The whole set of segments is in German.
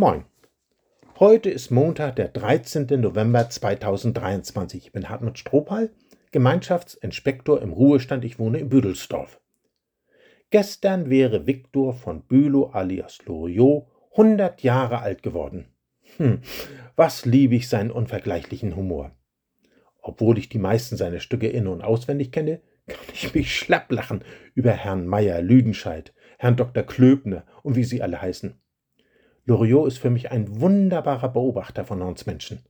Moin. Heute ist Montag, der 13. November 2023. Ich bin Hartmut Strohpal, Gemeinschaftsinspektor im Ruhestand. Ich wohne in Büdelsdorf. Gestern wäre Viktor von Bülow alias Loriot 100 Jahre alt geworden. Hm, was liebe ich seinen unvergleichlichen Humor. Obwohl ich die meisten seiner Stücke in- und auswendig kenne, kann ich mich schlapp lachen über Herrn Meyer Lüdenscheid, Herrn Dr. Klöbner und wie sie alle heißen. Loriot ist für mich ein wunderbarer Beobachter von uns Menschen.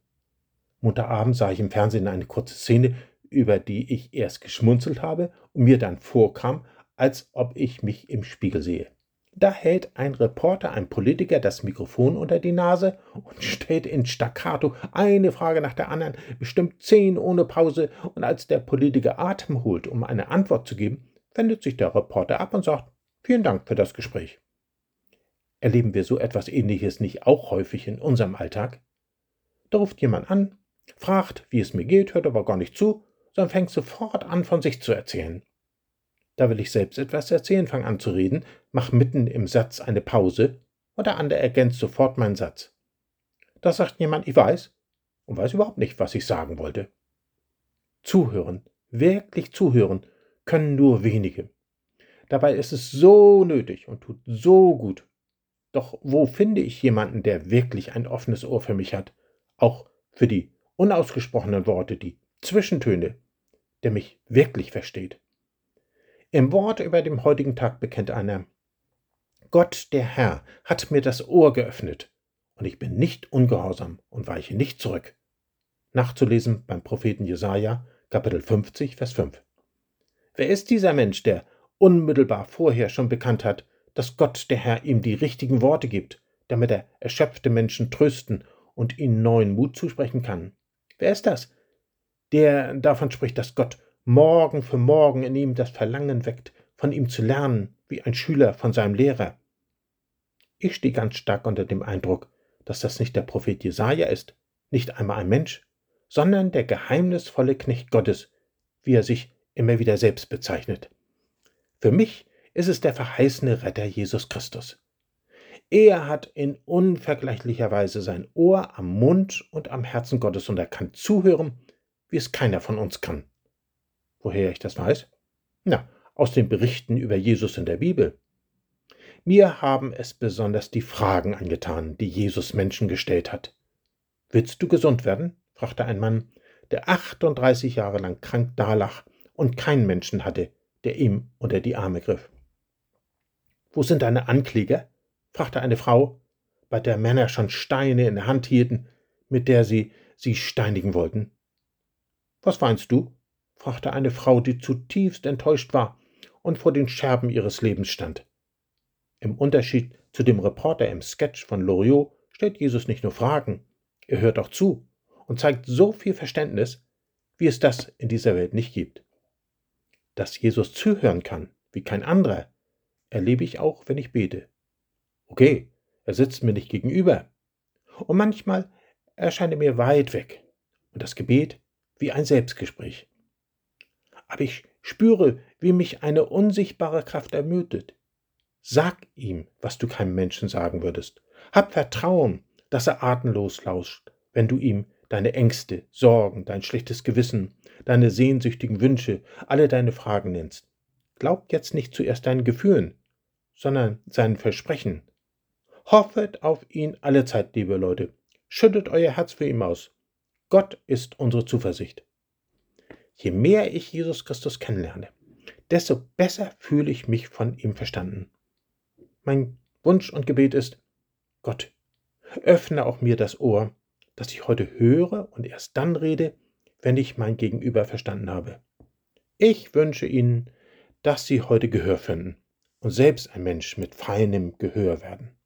Montagabend sah ich im Fernsehen eine kurze Szene, über die ich erst geschmunzelt habe und mir dann vorkam, als ob ich mich im Spiegel sehe. Da hält ein Reporter einem Politiker das Mikrofon unter die Nase und stellt in Staccato eine Frage nach der anderen, bestimmt zehn ohne Pause, und als der Politiker Atem holt, um eine Antwort zu geben, wendet sich der Reporter ab und sagt Vielen Dank für das Gespräch. Erleben wir so etwas Ähnliches nicht auch häufig in unserem Alltag? Da ruft jemand an, fragt, wie es mir geht, hört aber gar nicht zu, sondern fängt sofort an, von sich zu erzählen. Da will ich selbst etwas erzählen, fang an zu reden, mach mitten im Satz eine Pause und der andere ergänzt sofort meinen Satz. Da sagt jemand, ich weiß und weiß überhaupt nicht, was ich sagen wollte. Zuhören, wirklich zuhören, können nur wenige. Dabei ist es so nötig und tut so gut. Doch wo finde ich jemanden, der wirklich ein offenes Ohr für mich hat, auch für die unausgesprochenen Worte, die Zwischentöne, der mich wirklich versteht? Im Wort über dem heutigen Tag bekennt einer, Gott der Herr hat mir das Ohr geöffnet, und ich bin nicht ungehorsam und weiche nicht zurück. Nachzulesen beim Propheten Jesaja, Kapitel 50, Vers 5. Wer ist dieser Mensch, der unmittelbar vorher schon bekannt hat, dass Gott der Herr ihm die richtigen Worte gibt, damit er erschöpfte Menschen trösten und ihnen neuen Mut zusprechen kann? Wer ist das? Der davon spricht, dass Gott Morgen für Morgen in ihm das Verlangen weckt, von ihm zu lernen, wie ein Schüler von seinem Lehrer. Ich stehe ganz stark unter dem Eindruck, dass das nicht der Prophet Jesaja ist, nicht einmal ein Mensch, sondern der geheimnisvolle Knecht Gottes, wie er sich immer wieder selbst bezeichnet. Für mich ist es der verheißene Retter Jesus Christus. Er hat in unvergleichlicher Weise sein Ohr am Mund und am Herzen Gottes und er kann zuhören, wie es keiner von uns kann. Woher ich das weiß? Na, aus den Berichten über Jesus in der Bibel. Mir haben es besonders die Fragen angetan, die Jesus Menschen gestellt hat. Willst du gesund werden? fragte ein Mann, der 38 Jahre lang krank dalag und keinen Menschen hatte, der ihm unter die Arme griff. Wo sind deine Ankläger? fragte eine Frau, bei der Männer schon Steine in der Hand hielten, mit der sie sie steinigen wollten. Was weinst du? fragte eine Frau, die zutiefst enttäuscht war und vor den Scherben ihres Lebens stand. Im Unterschied zu dem Reporter im Sketch von Loriot stellt Jesus nicht nur Fragen, er hört auch zu und zeigt so viel Verständnis, wie es das in dieser Welt nicht gibt. Dass Jesus zuhören kann, wie kein anderer, erlebe ich auch, wenn ich bete. Okay, er sitzt mir nicht gegenüber. Und manchmal erscheint er mir weit weg und das Gebet wie ein Selbstgespräch aber ich spüre, wie mich eine unsichtbare Kraft ermüdet. Sag ihm, was du keinem Menschen sagen würdest. Hab Vertrauen, dass er atemlos lauscht, wenn du ihm deine Ängste, Sorgen, dein schlechtes Gewissen, deine sehnsüchtigen Wünsche, alle deine Fragen nennst. Glaub jetzt nicht zuerst deinen Gefühlen, sondern seinen Versprechen. Hoffet auf ihn alle Zeit, liebe Leute. Schüttet euer Herz für ihn aus. Gott ist unsere Zuversicht. Je mehr ich Jesus Christus kennenlerne, desto besser fühle ich mich von ihm verstanden. Mein Wunsch und Gebet ist, Gott, öffne auch mir das Ohr, dass ich heute höre und erst dann rede, wenn ich mein Gegenüber verstanden habe. Ich wünsche Ihnen, dass Sie heute Gehör finden und selbst ein Mensch mit feinem Gehör werden.